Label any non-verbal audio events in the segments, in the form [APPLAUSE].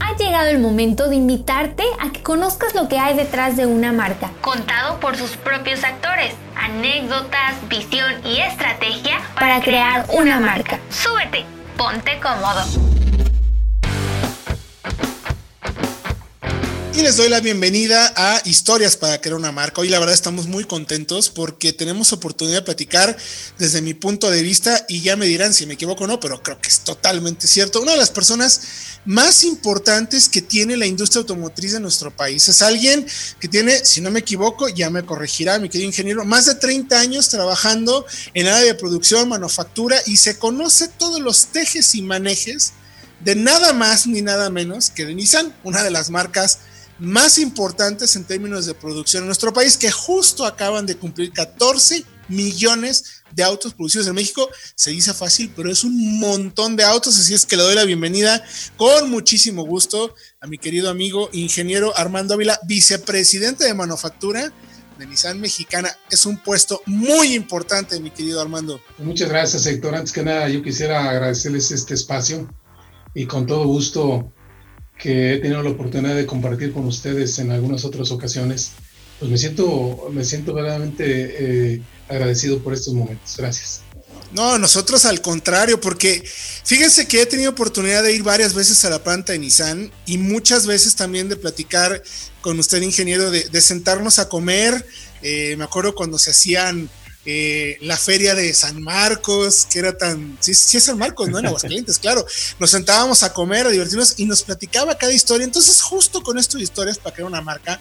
Ha llegado el momento de invitarte a que conozcas lo que hay detrás de una marca, contado por sus propios actores, anécdotas, visión y estrategia para, crear una marca. Súbete, ponte cómodo. Y les doy la bienvenida a Historias para crear una marca. Hoy la verdad estamos muy contentos porque tenemos oportunidad de platicar desde mi punto de vista y ya me dirán si me equivoco o no, pero creo que es totalmente cierto. Una de las personas más importantes que tiene la industria automotriz de nuestro país. Es alguien que tiene, si no me equivoco, ya me corregirá mi querido ingeniero, más de 30 años trabajando en área de producción, manufactura y se conoce todos los tejes y manejes de nada más ni nada menos que de Nissan, una de las marcas más importantes en términos de producción en nuestro país, que justo acaban de cumplir 14 millones de autos producidos en México. Se dice fácil, pero es un montón de autos, así es que le doy la bienvenida con muchísimo gusto a mi querido amigo ingeniero Armando Ávila, vicepresidente de manufactura de Nissan Mexicana. Es un puesto muy importante, mi querido Armando. Muchas gracias, Héctor. Antes que nada, yo quisiera agradecerles este espacio y con todo gusto que he tenido la oportunidad de compartir con ustedes en algunas otras ocasiones, pues me siento, me siento verdaderamente eh, agradecido por estos momentos. Gracias. No, nosotros al contrario, porque fíjense que he tenido oportunidad de ir varias veces a la planta de Nissan y muchas veces también de platicar con usted, ingeniero, de, sentarnos a comer. Eh, me acuerdo cuando se hacían eh, la feria de San Marcos, que era tan, sí, sí es San Marcos, ¿no? En Aguascalientes, [LAUGHS] claro. Nos sentábamos a comer, a divertirnos y nos platicaba cada historia. Entonces, justo con esto de historias para crear una marca,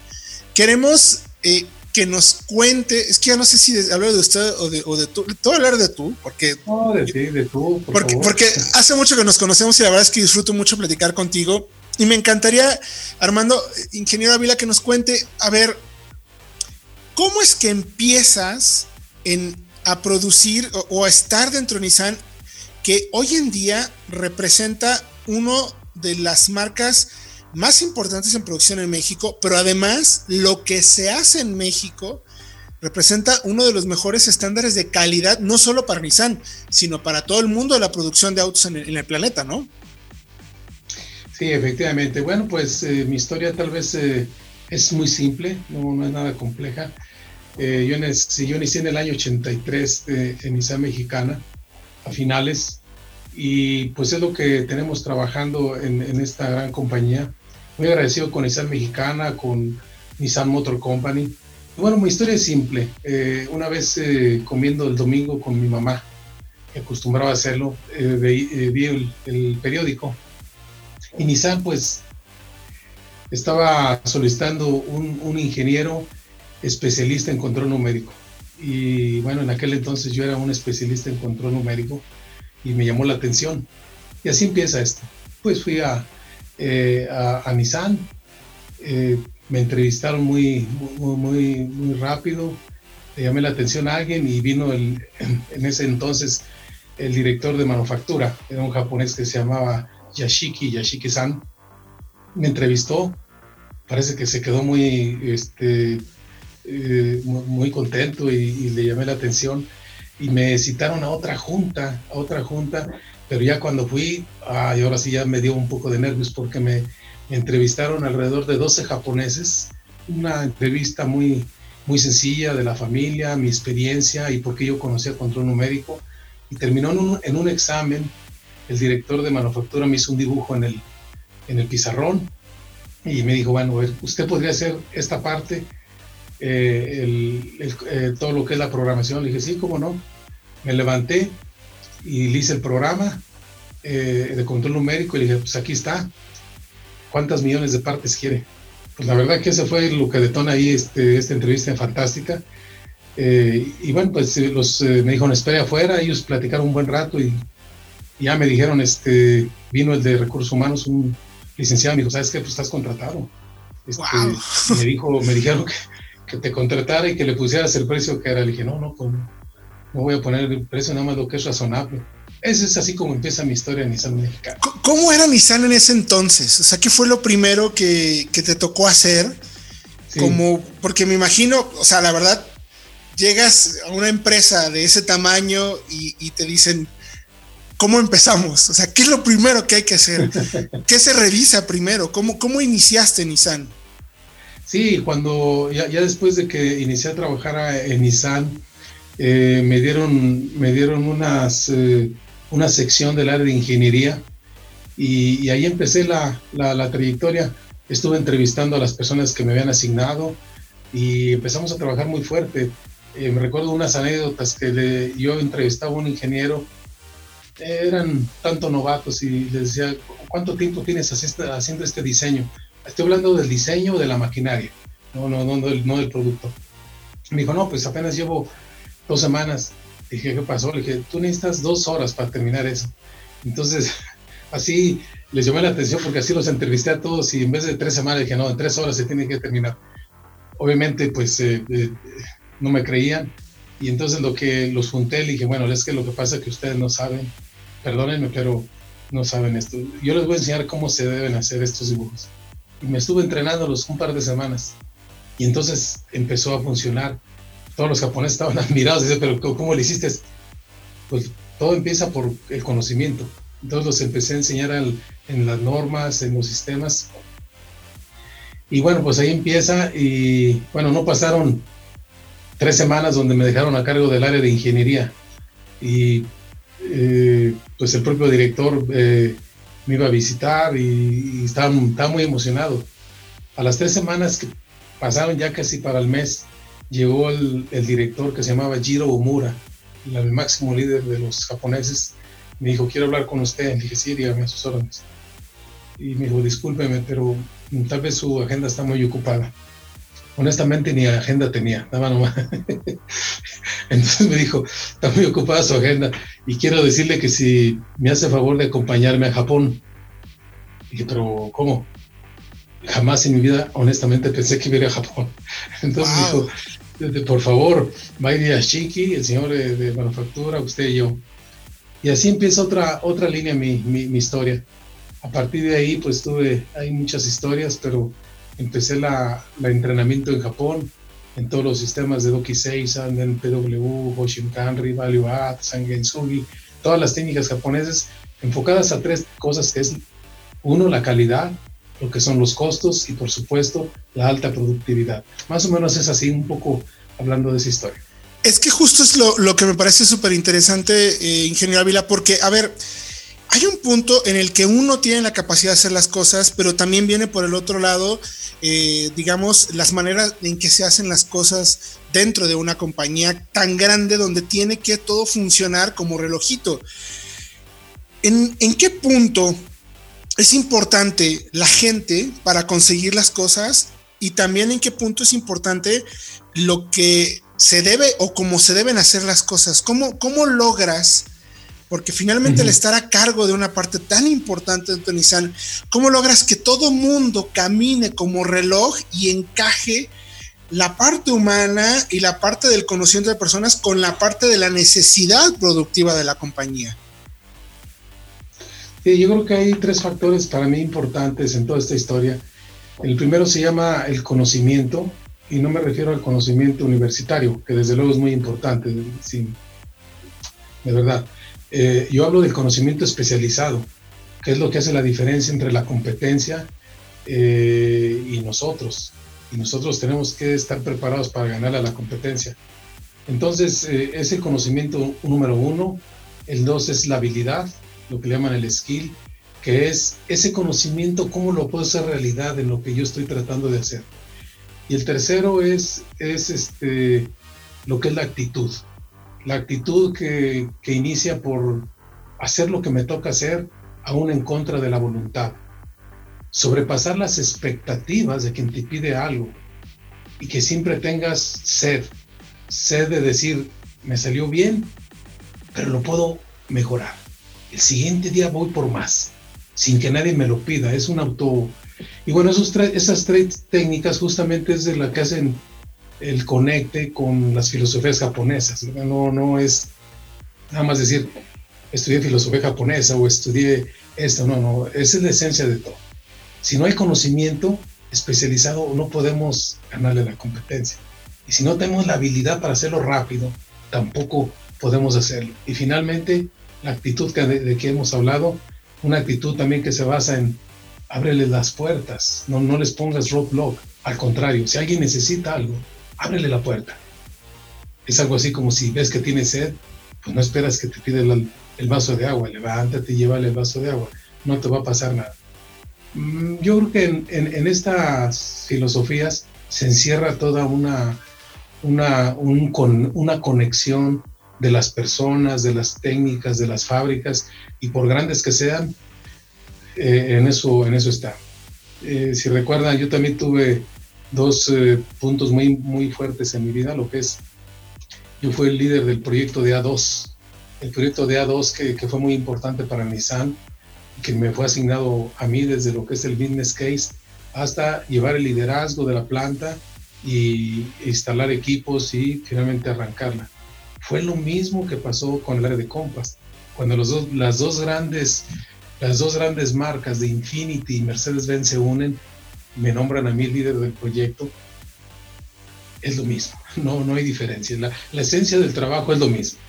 queremos eh, que nos cuente, es que ya no sé si hablo de usted o de, o de tú, te voy a hablar de tú, porque... No, de ti, de tú, porque, porque hace mucho que nos conocemos y la verdad es que disfruto mucho platicar contigo. Y me encantaría, Armando, ingeniero Ávila, que nos cuente, a ver, ¿cómo es que empiezas en, a producir o, a estar dentro de Nissan, que hoy en día representa uno de las marcas más importantes en producción en México, pero además lo que se hace en México representa uno de los mejores estándares de calidad, no solo para Nissan, sino para todo el mundo de la producción de autos en el, planeta, ¿no? Sí, efectivamente. Bueno, pues eh, mi historia tal vez eh, es muy simple, no, no, es nada compleja. Eh, yo, nací, yo inicié en el año 83 eh, en Nissan Mexicana, a finales, y pues es lo que tenemos trabajando en, esta gran compañía. Muy agradecido con Nissan Mexicana, con Nissan Motor Company. bueno, mi historia es simple. Eh, una vez comiendo el domingo con mi mamá, que acostumbraba a hacerlo, vi, el, el periódico. Y Nissan pues estaba solicitando un, un ingeniero especialista en control numérico. Y bueno, en aquel entonces yo era un especialista en control numérico y me llamó la atención. Y así empieza esto. Pues fui a, eh, a, Nissan, eh, me entrevistaron muy, muy, muy, rápido, le llamé la atención a alguien y vino el, [CLEARS THROAT] en ese entonces el director de manufactura, era un japonés que se llamaba Yashiki, Yashiki-san, me entrevistó, parece que se quedó muy este, eh, muy contento y, le llamé la atención. Y me citaron a otra junta, a otra junta, pero ya cuando fui, ay, ahora sí ya me dio un poco de nervios porque me, entrevistaron alrededor de 12 japoneses, una entrevista muy, muy sencilla de la familia, mi experiencia y por qué yo conocía control numérico. Y terminó en un, en un examen, el director de manufactura me hizo un dibujo en el, en el pizarrón y me dijo, bueno, usted podría hacer esta parte eh, eh, todo lo que es la programación. Le dije, sí, cómo no. Me levanté y le hice el programa eh, de control numérico y le dije, pues aquí está. ¿Cuántas millones de partes quiere? Pues la verdad que ese fue lo que detona ahí este, esta entrevista fantástica. y bueno, pues los, me dijeron, espere afuera, ellos platicaron un buen rato y, ya me dijeron, este, vino el de recursos humanos, un licenciado, me dijo, ¿sabes qué? Pues estás contratado. Este, me, dijo, me dijeron que, que te contratara y que le pusieras el precio que era. Le dije, no, no, pues, no voy a poner el precio, nada más lo que es razonable. Ese es así como empieza mi historia en Nissan Mexicana. ¿Cómo era Nissan en ese entonces? O sea, ¿qué fue lo primero que, que te tocó hacer? Como, porque me imagino, o sea, la verdad, llegas a una empresa de ese tamaño y, y te dicen, ¿cómo empezamos? O sea, ¿qué es lo primero que hay que hacer? ¿Qué se revisa primero? ¿Cómo, cómo iniciaste Nissan? Sí, cuando ya, después de que inicié a trabajar en Nissan, eh, me dieron, me dieron unas, eh, una sección del área de ingeniería y, ahí empecé la, la, trayectoria. Estuve entrevistando a las personas que me habían asignado y empezamos a trabajar muy fuerte. Eh, me recuerdo unas anécdotas que yo entrevistaba a un ingeniero, eran tanto novatos y les decía, ¿cuánto tiempo tienes haciendo este diseño? Estoy hablando del diseño de la maquinaria, no, no, no, del, no del producto. Me dijo, no, pues apenas llevo dos semanas. Dije, ¿qué pasó? Le dije, tú necesitas dos horas para terminar eso. Entonces, [LAUGHS] así les llamé la atención porque así los entrevisté a todos y en vez de tres semanas dije, no, en tres horas se tiene que terminar. Obviamente, pues eh, eh, no me creían y entonces lo que los junté, le dije, bueno, es que lo que pasa es que ustedes no saben, perdónenme, pero no saben esto. Yo les voy a enseñar cómo se deben hacer estos dibujos. Y me estuve entrenándolos un par de semanas y entonces empezó a funcionar. Todos los japoneses estaban [LAUGHS] admirados, dicen, pero ¿cómo lo hiciste? Pues todo empieza por el conocimiento. Entonces los empecé a enseñar en las normas, en los sistemas. Y bueno, pues ahí empieza y bueno, no pasaron tres semanas donde me dejaron a cargo del área de ingeniería. Y eh, pues el propio director eh, me iba a visitar y, estaba, muy emocionado. A las tres semanas que pasaron ya casi para el mes, llegó el, el director que se llamaba Jiro Omura, el máximo líder de los japoneses, me dijo, quiero hablar con usted. Le dije, sí, dígame a sus órdenes. Y me dijo, discúlpeme, pero tal vez su agenda está muy ocupada. Honestamente, ni agenda tenía, nada nomás. [LAUGHS] Entonces me dijo, está muy ocupada su agenda y quiero decirle que si me hace favor de acompañarme a Japón. Y dije, pero ¿cómo? Jamás en mi vida, honestamente, pensé que iría a Japón. [LAUGHS] Entonces dijo, por favor, va a ir a Shiki, el señor de manufactura, usted y yo. Y así empieza otra, otra línea mi, mi, historia. A partir de ahí, pues tuve, hay muchas historias, pero empecé la, la entrenamiento en Japón, en todos los sistemas de Doki Seisan, en PW, Hoshinkanri, Value Add, Sangensugi, todas las técnicas japonesas enfocadas a tres cosas que es, uno, la calidad, lo que son los costos y por supuesto la alta productividad. Más o menos es así un poco hablando de esa historia. Es que justo es lo, que me parece súper interesante, eh, ingeniero Ávila, porque, a ver, hay un punto en el que uno tiene la capacidad de hacer las cosas, pero también viene por el otro lado, eh, digamos, las maneras en que se hacen las cosas dentro de una compañía tan grande donde tiene que todo funcionar como relojito. ¿En, en qué punto es importante la gente para conseguir las cosas? Y también en qué punto es importante lo que se debe o cómo se deben hacer las cosas. ¿Cómo, cómo logras? Porque finalmente el estar a cargo de una parte tan importante de Nissan, ¿cómo logras que todo mundo camine como reloj y encaje la parte humana y la parte del conocimiento de personas con la parte de la necesidad productiva de la compañía? Sí, yo creo que hay tres factores para mí importantes en toda esta historia. El primero se llama el conocimiento, y no me refiero al conocimiento universitario, que desde luego es muy importante, sí, de verdad. Eh, yo hablo del conocimiento especializado, que es lo que hace la diferencia entre la competencia eh, y nosotros. Y nosotros tenemos que estar preparados para ganar a la competencia. Entonces, eh, ese conocimiento número uno. El dos es la habilidad, lo que le llaman el skill, que es ese conocimiento, cómo lo puedo hacer realidad en lo que yo estoy tratando de hacer. Y el tercero es, es este, lo que es la actitud. La actitud que, que inicia por hacer lo que me toca hacer, aún en contra de la voluntad. Sobrepasar las expectativas de quien te pide algo y que siempre tengas sed, sed de decir, me salió bien, pero lo puedo mejorar. El siguiente día voy por más, sin que nadie me lo pida. Es un auto, y bueno, esos esas tres técnicas justamente es de la que hacen el conecte con las filosofías japonesas. No, no es nada más decir, estudié filosofía japonesa o estudié esto, no, no, esa es la esencia de todo. Si no hay conocimiento especializado, no podemos ganarle la competencia. Y si no tenemos la habilidad para hacerlo rápido, tampoco podemos hacerlo. Y finalmente, la actitud que, de, que hemos hablado, una actitud también que se basa en ábreles las puertas, no, no les pongas roadblock, al contrario, si alguien necesita algo, ábrele la puerta. Es algo así como si ves que tiene sed, pues no esperas que te pida el, vaso de agua, levántate y llévale el vaso de agua, no te va a pasar nada. Mm, yo creo que en, estas filosofías se encierra toda una, una, una conexión de las personas, de las técnicas, de las fábricas, y por grandes que sean, eh, en, eso, en eso está. Eh, si recuerdan, yo también tuve dos eh, puntos muy, muy fuertes en mi vida, lo que es, yo fui el líder del proyecto de A2, el proyecto de A2 que, que fue muy importante para Nissan, que me fue asignado a mí desde lo que es el business case hasta llevar el liderazgo de la planta y instalar equipos y finalmente arrancarla. Fue lo mismo que pasó con el área de Compass. Cuando los dos, las, dos grandes, las dos grandes marcas de Infinity y Mercedes-Benz se unen, me nombran a mí líder del proyecto, es lo mismo, [LAUGHS] no, no hay diferencia. La, la esencia del trabajo es lo mismo.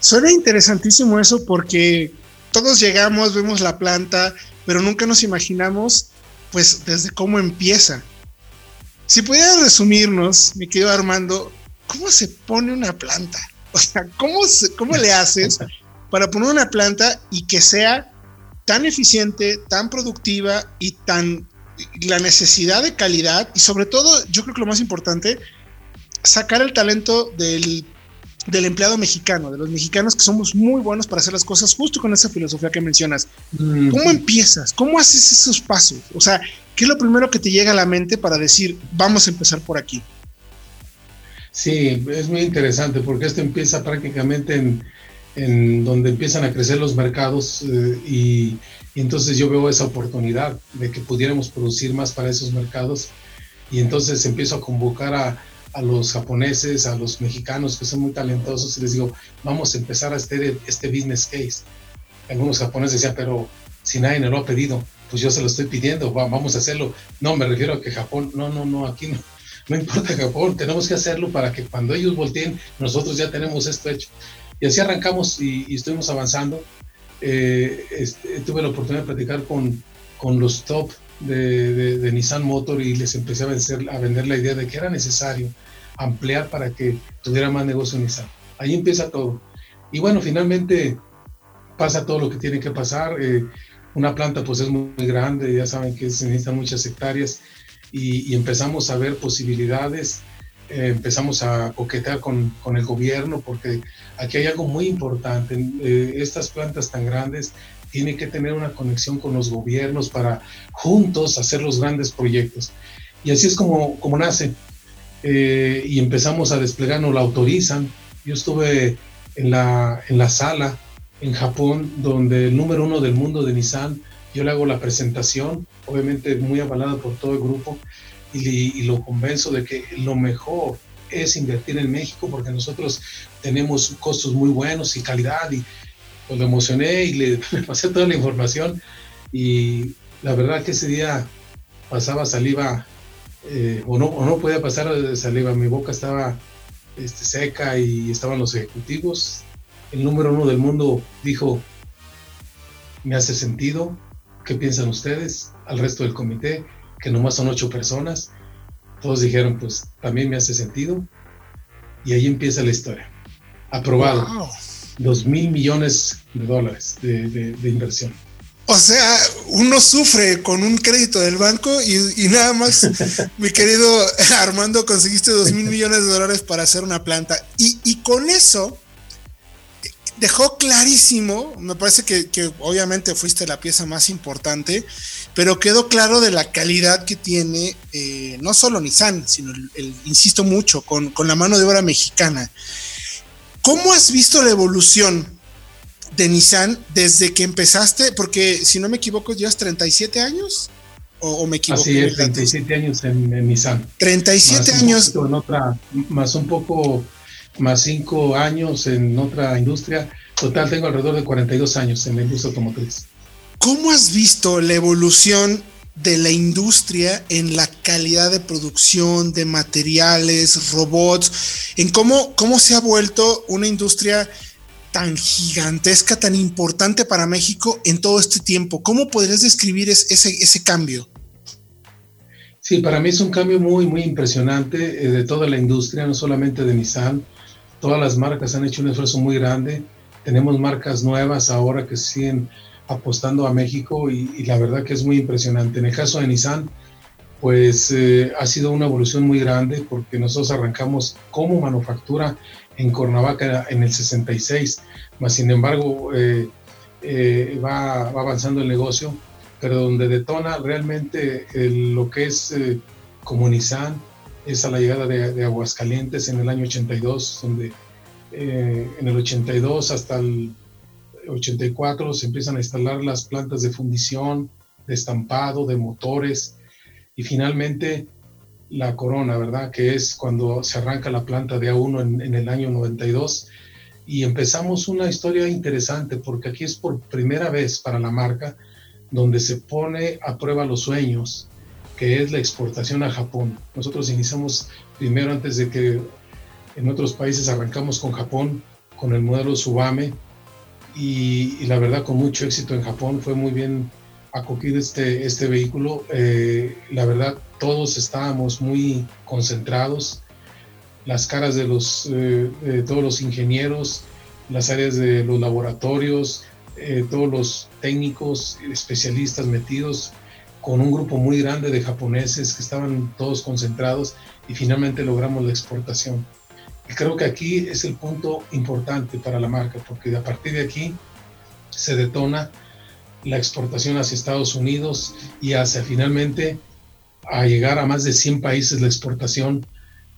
Suena interesantísimo eso porque todos llegamos, vemos la planta, pero nunca nos imaginamos, pues, desde cómo empieza. Si pudieras resumirnos, mi querido Armando, ¿cómo se pone una planta? [LAUGHS] O sea, ¿cómo, cómo le haces [LAUGHS] para poner una planta y que sea tan eficiente, tan productiva y tan la necesidad de calidad y sobre todo, yo creo que lo más importante, sacar el talento del del empleado mexicano, de los mexicanos que somos muy buenos para hacer las cosas justo con esa filosofía que mencionas. ¿Cómo empiezas? ¿Cómo haces esos pasos? O sea, ¿qué es lo primero que te llega a la mente para decir, vamos a empezar por aquí? Sí, es muy interesante porque esto empieza prácticamente en, en donde empiezan a crecer los mercados eh, y, y entonces yo veo esa oportunidad de que pudiéramos producir más para esos mercados y entonces empiezo a convocar a, a los japoneses, a los mexicanos que son muy talentosos y les digo, vamos a empezar a hacer este business case. Algunos japoneses decían, pero si nadie me lo ha pedido, pues yo se lo estoy pidiendo, vamos a hacerlo. No, me refiero a que Japón, no, no, no, aquí no, [LAUGHS] no importa Japón, tenemos que hacerlo para que cuando ellos volteen, nosotros ya tenemos esto hecho. Y así arrancamos y, estuvimos avanzando. Eh, este, tuve la oportunidad de platicar con, con los top de, Nissan Motor y les empecé a, vencer, a vender la idea de que era necesario ampliar para que tuviera más negocio Nissan. Ahí empieza todo. Y bueno, finalmente pasa todo lo que tiene que pasar. Eh, una planta pues es muy, grande, ya saben que se necesitan muchas hectáreas y, empezamos a ver posibilidades, eh, empezamos a coquetear con, con, el gobierno porque aquí hay algo muy importante. Eh, estas plantas tan grandes tiene que tener una conexión con los gobiernos para juntos hacer los grandes proyectos. Y así es como, como nace. Eh, y empezamos a desplegar, nos la autorizan. Yo estuve en la, en la sala en Japón, donde el número uno del mundo de Nissan, yo le hago la presentación, obviamente muy avalada por todo el grupo, y, y lo convenzo de que lo mejor es invertir en México porque nosotros tenemos costos muy buenos y calidad y pues lo emocioné y le, [LAUGHS] pasé toda la información y la verdad que ese día pasaba saliva eh, o, no, o no podía pasar saliva, mi boca estaba este, seca y estaban los ejecutivos. El número uno del mundo dijo, me hace sentido, ¿qué piensan ustedes? Al resto del comité, que nomás son ocho personas, todos dijeron, pues también me hace sentido. Y ahí empieza la historia. Aprobado. 2 mil millones de dólares de, inversión. O sea, uno sufre con un crédito del banco y, nada más, [LAUGHS] mi querido Armando, conseguiste 2 mil millones de dólares para hacer una planta. Y, con eso dejó clarísimo, me parece que, obviamente fuiste la pieza más importante, pero quedó claro de la calidad que tiene eh, no solo Nissan, sino, el, insisto mucho, con, con la mano de obra mexicana. ¿Cómo has visto la evolución de Nissan desde que empezaste? Porque si no me equivoco, llevas 37 años. ¿O, me equivoco? Así es, 37 años en, Nissan. 37 años. En otra, más un poco, más 5 años en otra industria. Total, tengo alrededor de 42 años en la industria automotriz. ¿Cómo has visto la evolución de la industria en la calidad de producción de materiales, robots, en cómo, cómo se ha vuelto una industria tan gigantesca, tan importante para México en todo este tiempo. ¿Cómo podrías describir ese, ese cambio? Sí, para mí es un cambio muy, muy impresionante eh, de toda la industria, no solamente de Nissan. Todas las marcas han hecho un esfuerzo muy grande. Tenemos marcas nuevas ahora que siguen apostando a México y, la verdad que es muy impresionante. En el caso de Nissan, pues eh, ha sido una evolución muy grande porque nosotros arrancamos como manufactura en Cuernavaca en el 66, más sin embargo eh, eh, va, avanzando el negocio, pero donde detona realmente lo que es como Nissan es a la llegada de, de, Aguascalientes en el año 82, donde en el 82 hasta el 84 se empiezan a instalar las plantas de fundición, de estampado, de motores y finalmente la corona, ¿verdad? Que es cuando se arranca la planta de A1 en, el año 92 y empezamos una historia interesante porque aquí es por primera vez para la marca donde se pone a prueba los sueños, que es la exportación a Japón. Nosotros iniciamos primero antes de que en otros países arrancamos con Japón, con el modelo Subame, y, la verdad con mucho éxito en Japón, fue muy bien acogido este, este vehículo. Eh, la verdad todos estábamos muy concentrados, las caras de, los, eh, todos los ingenieros, las áreas de los laboratorios, eh, todos los técnicos, especialistas metidos con un grupo muy grande de japoneses que estaban todos concentrados y finalmente logramos la exportación. Y creo que aquí es el punto importante para la marca, porque a partir de aquí se detona la exportación hacia Estados Unidos y hacia finalmente a llegar a más de 100 países la exportación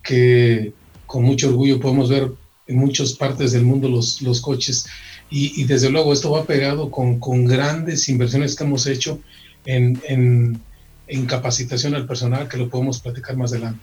que con mucho orgullo podemos ver en muchas partes del mundo los, los coches. Y, desde luego esto va pegado con, con grandes inversiones que hemos hecho en, en, en capacitación al personal, que lo podemos platicar más adelante.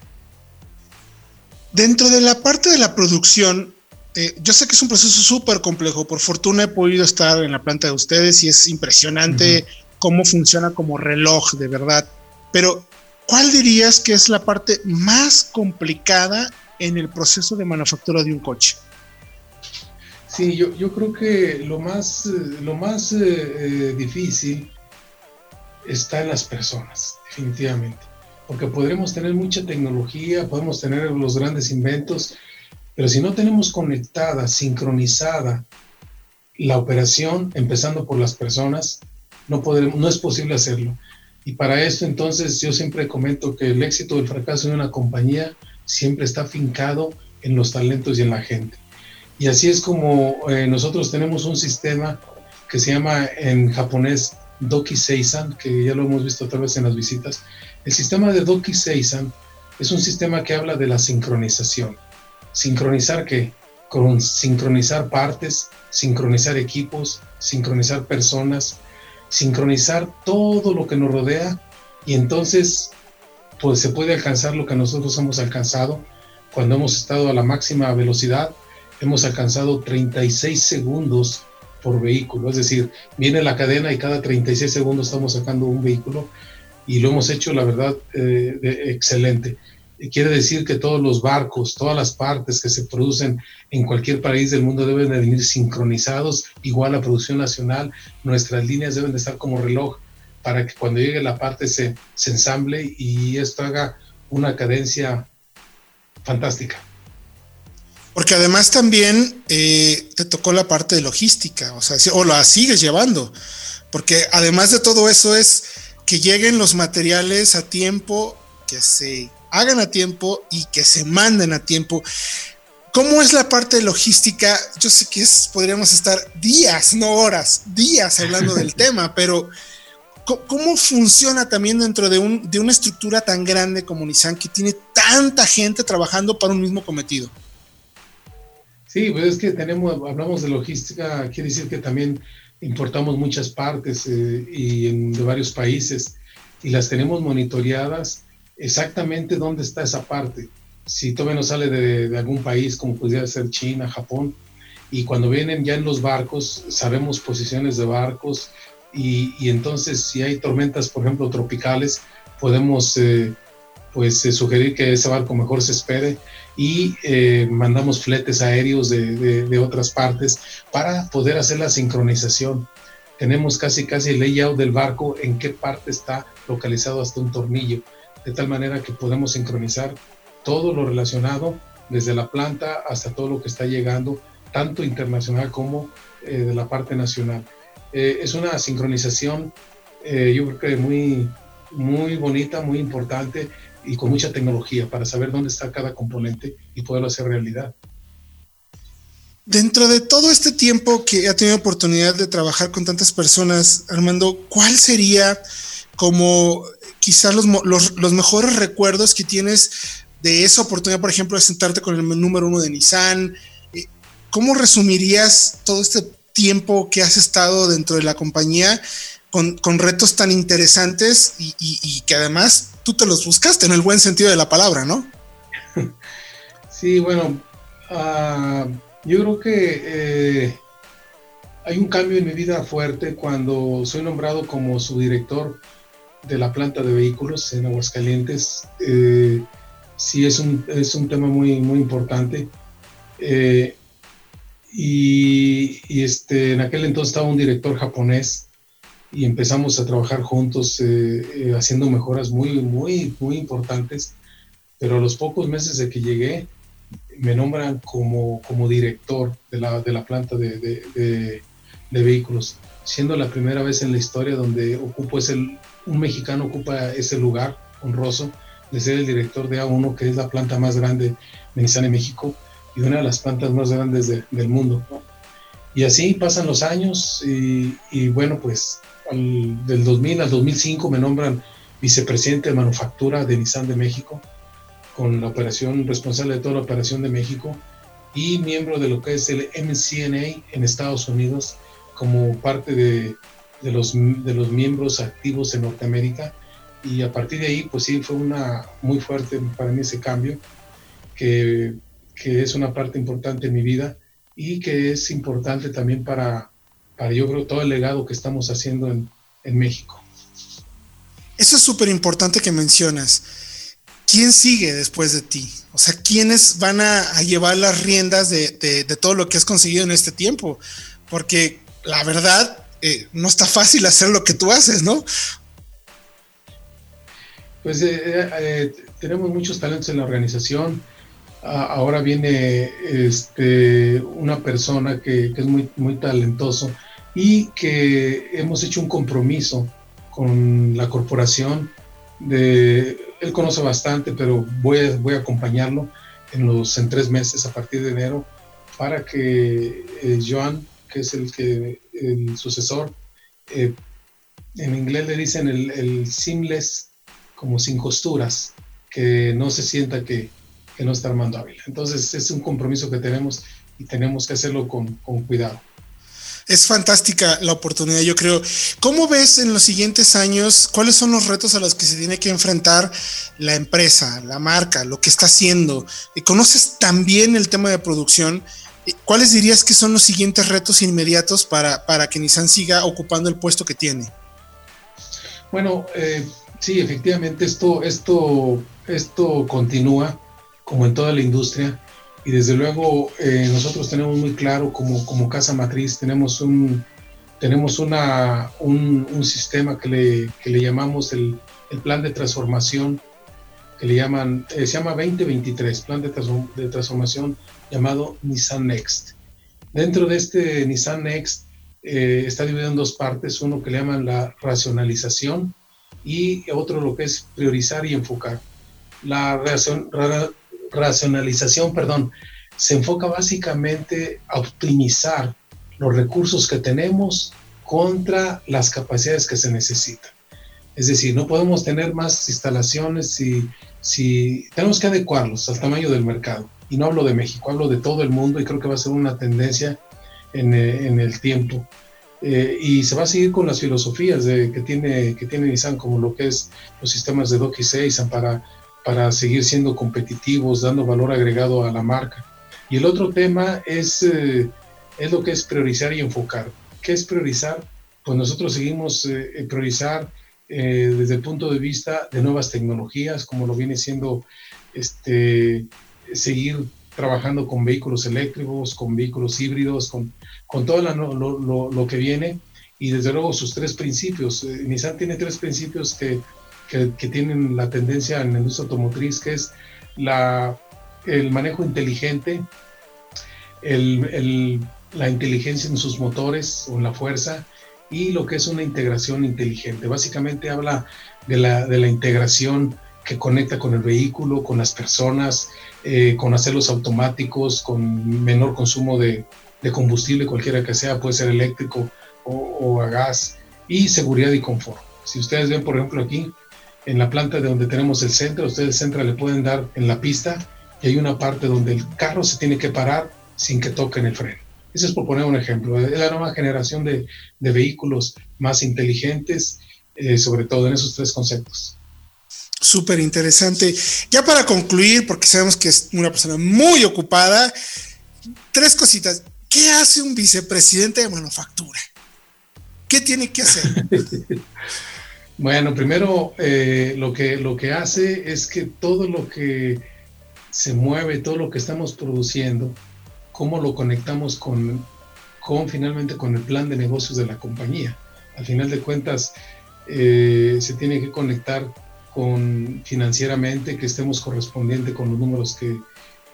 Dentro de la parte de la producción, eh, yo sé que es un proceso súper complejo. Por fortuna he podido estar en la planta de ustedes y es impresionante cómo funciona como reloj, de verdad. Pero, ¿cuál dirías que es la parte más complicada en el proceso de manufactura de un coche? Sí, yo, yo creo que lo más, eh, lo más eh, difícil está en las personas, definitivamente porque podremos tener mucha tecnología, podemos tener los grandes inventos, pero si no tenemos conectada, sincronizada la operación, empezando por las personas, no, podremos, no es posible hacerlo. Y para esto entonces yo siempre comento que el éxito o el fracaso de una compañía siempre está fincado en los talentos y en la gente. Y así es como eh, nosotros tenemos un sistema que se llama en japonés Doki Seisan, que ya lo hemos visto otra vez en las visitas, el sistema de Doki Seisan es un sistema que habla de la sincronización. ¿Sincronizar qué? Con sincronizar partes, sincronizar equipos, sincronizar personas, sincronizar todo lo que nos rodea y entonces pues se puede alcanzar lo que nosotros hemos alcanzado cuando hemos estado a la máxima velocidad. Hemos alcanzado 36 segundos por vehículo, es decir, viene la cadena y cada 36 segundos estamos sacando un vehículo y lo hemos hecho, la verdad, eh, excelente. Quiere decir que todos los barcos, todas las partes que se producen en cualquier país del mundo deben de venir sincronizados, igual a producción nacional. Nuestras líneas deben de estar como reloj para que cuando llegue la parte se, se ensamble y esto haga una cadencia fantástica. Porque además también eh, te tocó la parte de logística, o sea, o la sigues llevando, porque además de todo eso es que lleguen los materiales a tiempo, que se hagan a tiempo y que se manden a tiempo. ¿Cómo es la parte logística? Yo sé que es, podríamos estar días, no horas, días hablando del [LAUGHS] tema, pero ¿cómo funciona también dentro de, un, de una estructura tan grande como Nissan que tiene tanta gente trabajando para un mismo cometido? Sí, pues es que tenemos, hablamos de logística, quiere decir que también importamos muchas partes eh, y de varios países y las tenemos monitoreadas exactamente dónde está esa parte. Si todavía no sale de, algún país, como pudiera ser China, Japón, y cuando vienen ya en los barcos, sabemos posiciones de barcos y, y entonces si hay tormentas, por ejemplo, tropicales, podemos eh, pues eh, sugerir que ese barco mejor se espere y eh, mandamos fletes aéreos de, de, otras partes para poder hacer la sincronización. Tenemos casi casi el layout del barco en qué parte está localizado hasta un tornillo, de tal manera que podemos sincronizar todo lo relacionado desde la planta hasta todo lo que está llegando, tanto internacional como eh, de la parte nacional. Eh, es una sincronización, yo creo que muy, muy bonita, muy importante y con mucha tecnología para saber dónde está cada componente y poderlo hacer realidad. Dentro de todo este tiempo que ha tenido oportunidad de trabajar con tantas personas, Armando, ¿cuál sería como quizás los, los, mejores recuerdos que tienes de esa oportunidad, por ejemplo, de sentarte con el número uno de Nissan? Eh, ¿Cómo resumirías todo este tiempo que has estado dentro de la compañía con, con retos tan interesantes y, que además tú te los buscaste en el buen sentido de la palabra, ¿no? Sí, bueno, uh, yo creo que eh, hay un cambio en mi vida fuerte cuando soy nombrado como subdirector de la planta de vehículos en Aguascalientes. Eh, sí, es un, es un tema muy, muy importante. Eh, y, y, este, en aquel entonces estaba un director japonés y empezamos a trabajar juntos eh, eh, haciendo mejoras muy, muy, muy importantes. Pero a los pocos meses de que llegué, me nombran como, como director de la, de la planta de, de, de, vehículos, siendo la primera vez en la historia donde ocupo ese, un mexicano ocupa ese lugar honroso de ser el director de A1, que es la planta más grande de Nissan en México y una de las plantas más grandes del mundo. Y así pasan los años y, y bueno, pues del 2000 al 2005 me nombran vicepresidente de manufactura de Nissan de México, con la operación responsable de toda la operación de México y miembro de lo que es el MCNA en Estados Unidos como parte de, de, los, de los miembros activos en Norteamérica. Y a partir de ahí, pues sí, fue una muy fuerte para mí ese cambio, que, que es una parte importante en mi vida y que es importante también para, para yo creo todo el legado que estamos haciendo en, en México. Eso es súper importante que mencionas. ¿Quién sigue después de ti? O sea, ¿quiénes van a, llevar las riendas de, de, todo lo que has conseguido en este tiempo? Porque la verdad, eh, no está fácil hacer lo que tú haces, ¿no? Pues eh, eh, tenemos muchos talentos en la organización. ahora viene este, una persona que, que, es muy, muy talentoso y que hemos hecho un compromiso con la corporación de, él conoce bastante, pero voy a, voy a acompañarlo en los en tres meses a partir de enero para que eh, Joan, que es el que el sucesor, eh, en inglés le dicen el, el, seamless como sin costuras, que no se sienta que, que no está Armando Ávila. Entonces es un compromiso que tenemos y tenemos que hacerlo con, con cuidado es fantástica la oportunidad, yo creo. ¿Cómo ves en los siguientes años cuáles son los retos a los que se tiene que enfrentar la empresa, la marca, lo que está haciendo? ¿Conoces también el tema de producción? ¿Cuáles dirías que son los siguientes retos inmediatos para, para que Nissan siga ocupando el puesto que tiene? Bueno, eh, sí, efectivamente esto, esto, esto continúa como en toda la industria y desde luego eh, nosotros tenemos muy claro como, como casa matriz, tenemos un, tenemos una, un, un sistema que le, que le llamamos el, el, plan de transformación, que le llaman, eh, se llama 2023, plan de, de, transformación llamado Nissan Next. Dentro de este Nissan Next eh, está dividido en dos partes, uno que le llaman la racionalización y otro lo que es priorizar y enfocar. La racionalización, perdón, se enfoca básicamente a optimizar los recursos que tenemos contra las capacidades que se necesitan. Es decir, no podemos tener más instalaciones si, si tenemos que adecuarlos al tamaño del mercado. Y no hablo de México, hablo de todo el mundo y creo que va a ser una tendencia en, en el tiempo. Eh, y se va a seguir con las filosofías que, tiene, que tiene Nissan, como lo que es los sistemas de DOC y 6 para para seguir siendo competitivos, dando valor agregado a la marca. Y el otro tema es, eh, es lo que es priorizar y enfocar. ¿Qué es priorizar? Pues nosotros seguimos eh, priorizar eh, desde el punto de vista de nuevas tecnologías, como lo viene siendo este, seguir trabajando con vehículos eléctricos, con vehículos híbridos, con, con todo lo, lo, que viene y desde luego sus tres principios. Eh, Nissan tiene tres principios que, que, que, tienen la tendencia en la industria automotriz, que es la, el manejo inteligente, el, el, la inteligencia en sus motores o en la fuerza y lo que es una integración inteligente. Básicamente habla de la, de la integración que conecta con el vehículo, con las personas, eh, con hacerlos automáticos, con menor consumo de, de, combustible, cualquiera que sea, puede ser eléctrico o, o, a gas, y seguridad y confort. Si ustedes ven, por ejemplo, aquí en la planta de donde tenemos el centro, ustedes el centro le pueden dar en la pista y hay una parte donde el carro se tiene que parar sin que toquen el freno. Eso es por poner un ejemplo. Es la nueva generación de, de vehículos más inteligentes, eh, sobre todo en esos tres conceptos. Súper interesante. Ya para concluir, porque sabemos que es una persona muy ocupada, tres cositas. ¿Qué hace un vicepresidente de manufactura? ¿Qué tiene que hacer? [LAUGHS] bueno, primero eh, lo, que, lo que hace es que todo lo que se mueve, todo lo que estamos produciendo, cómo lo conectamos con, con finalmente con el plan de negocios de la compañía. Al final de cuentas, eh, se tiene que conectar con financieramente, que estemos correspondientes con los números que,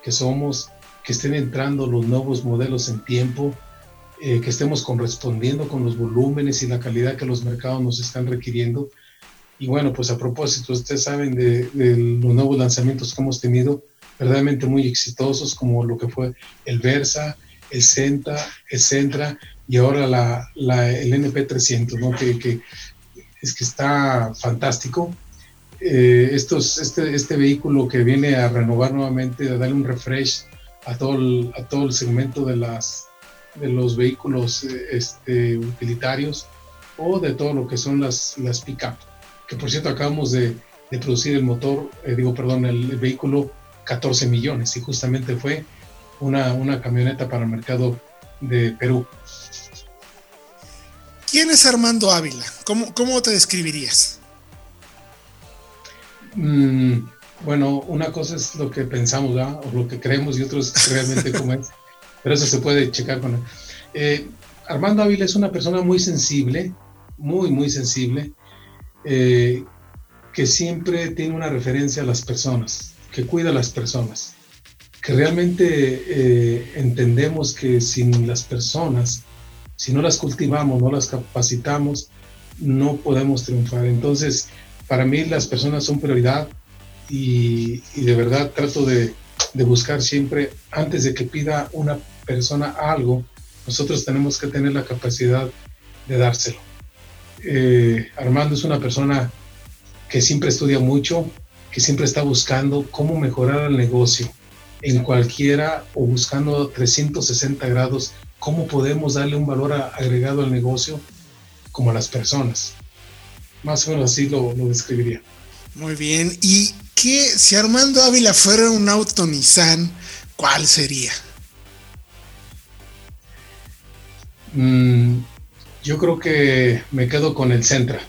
que somos, que estén entrando los nuevos modelos en tiempo, eh, que estemos correspondiendo con los volúmenes y la calidad que los mercados nos están requiriendo. Y bueno, pues a propósito, ustedes saben de, de los nuevos lanzamientos que hemos tenido, verdaderamente muy exitosos, como lo que fue el Versa, el Centra, el Centra y ahora la, la el NP300, ¿no? que, que, es que está fantástico. Eh, estos, este, este vehículo que viene a renovar nuevamente, a darle un refresh a todo el, a todo el segmento de, las, de los vehículos eh, este, utilitarios o de todo lo que son las, las pick-up. Que por cierto acabamos de, de producir el motor, eh, digo, perdón, el, el vehículo 14 millones y justamente fue una, una camioneta para el mercado de Perú. ¿Quién es Armando Ávila? ¿Cómo, cómo te describirías? Mm, bueno, una cosa es lo que pensamos o lo que creemos y otro es realmente cómo es, [LAUGHS] pero eso se puede checar con él. Eh, Armando Ávila es una persona muy sensible, muy, muy sensible, eh, que siempre tiene una referencia a las personas que cuida a las personas, que realmente eh, entendemos que sin las personas, si no las cultivamos, no las capacitamos, no podemos triunfar. Entonces, para mí las personas son prioridad y, de verdad trato de, buscar siempre, antes de que pida una persona algo, nosotros tenemos que tener la capacidad de dárselo. Eh, Armando es una persona que siempre estudia mucho, que siempre está buscando cómo mejorar el negocio en cualquiera o buscando 360 grados, cómo podemos darle un valor agregado al negocio como a las personas. Más o menos así lo, lo describiría. Muy bien. ¿Y qué, si Armando Ávila fuera un auto Nissan, cuál sería? Mm, yo creo que me quedo con el Centra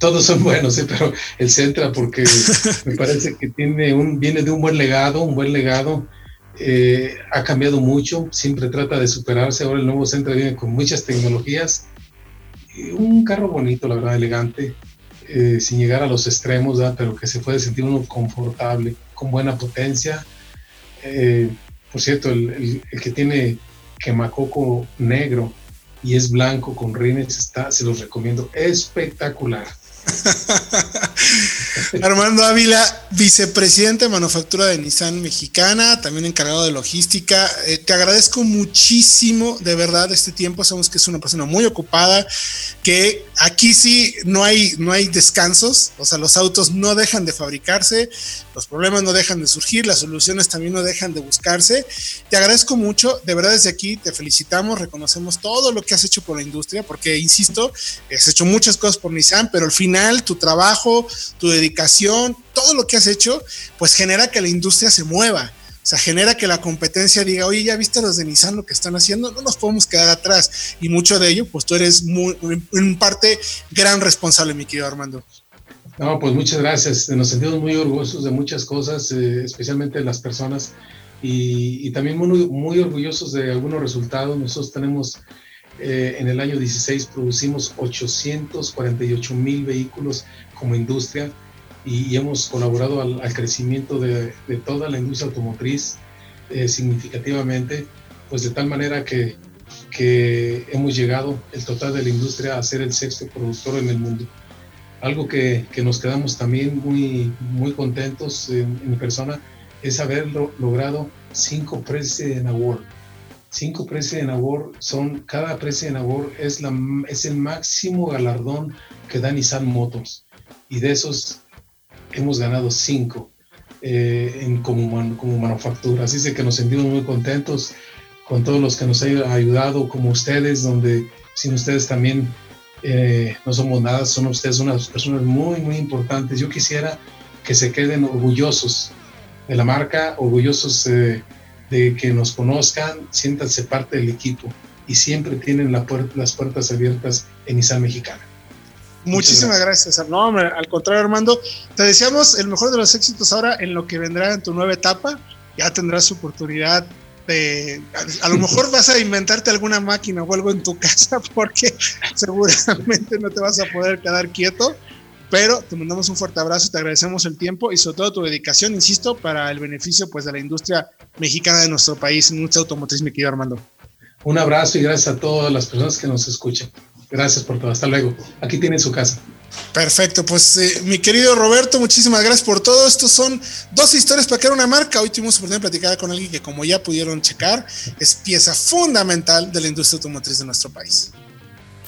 todos son [LAUGHS] buenos, ¿eh? pero el Centra porque [LAUGHS] me parece que tiene un, viene de un buen legado, un buen legado. Eh, ha cambiado mucho, siempre trata de superarse. Ahora el nuevo Centra viene con muchas tecnologías. un carro bonito, la verdad, elegante, eh, sin llegar a los extremos, ¿verdad? pero que se puede sentir uno confortable, con buena potencia. por cierto, el, el, que tiene quemacoco negro y es blanco con rines, está, se los recomiendo, espectacular. [LAUGHS] Armando Ávila, vicepresidente de manufactura de Nissan Mexicana, también encargado de logística. Eh, te agradezco muchísimo, de verdad, este tiempo. Sabemos que es una persona muy ocupada, que aquí sí no hay, no hay descansos, o sea, los autos no dejan de fabricarse, los problemas no dejan de surgir, las soluciones también no dejan de buscarse. Te agradezco mucho, de verdad, desde aquí te felicitamos, reconocemos todo lo que has hecho por la industria, porque, insisto, has hecho muchas cosas por Nissan, pero al final tu trabajo, tu dedicación, todo lo que has hecho, pues genera que la industria se mueva. O sea, genera que la competencia diga, oye, ya viste los de Nissan lo que están haciendo, no nos podemos quedar atrás. Y mucho de ello, pues tú eres muy, en parte gran responsable, mi querido Armando. No, pues muchas gracias. Nos sentimos muy orgullosos de muchas cosas, eh, especialmente de las personas, y, también muy, muy, orgullosos de algunos resultados. Nosotros tenemos, eh, en el año 16, producimos 848 mil vehículos como industria y, hemos colaborado al, crecimiento de, de, toda la industria automotriz eh, significativamente, pues de tal manera que, que hemos llegado el total de la industria a ser el sexto productor en el mundo algo que, que, nos quedamos también muy, muy contentos en, mi persona es haber logrado cinco President Award. Cinco President Award son, cada President Award es, la, es el máximo galardón que da Nissan Motors. Y de esos hemos ganado cinco eh, en, como, como manufactura. Así es que nos sentimos muy contentos con todos los que nos han ayudado, como ustedes, donde sin ustedes también eh, no somos nada, son ustedes unas personas muy, muy importantes. Yo quisiera que se queden orgullosos de la marca, orgullosos de que nos conozcan, siéntanse parte del equipo y siempre tienen la las puertas abiertas en Nissan Mexicana. Muchísimas gracias. gracias. No, al contrario, Armando, te deseamos el mejor de los éxitos ahora en lo que vendrá en tu nueva etapa. Ya tendrás oportunidad de, a, lo mejor vas a inventarte alguna máquina o algo en tu [LAUGHS] casa porque seguramente no te vas a poder quedar quieto. Pero te mandamos un fuerte abrazo, te agradecemos el tiempo y sobre todo tu dedicación, insisto, para el beneficio pues de la industria mexicana de nuestro país, en nuestra automotriz, mi querido Armando. Un abrazo y gracias a todas las personas que nos escuchan. Gracias por todo. Hasta luego. Aquí tiene su casa. Perfecto, pues eh, mi querido Roberto, muchísimas gracias por todo. Estos son dos historias para crear una marca. Hoy tuvimos oportunidad de platicar con alguien que, como ya pudieron checar, es pieza fundamental de la industria automotriz de nuestro país.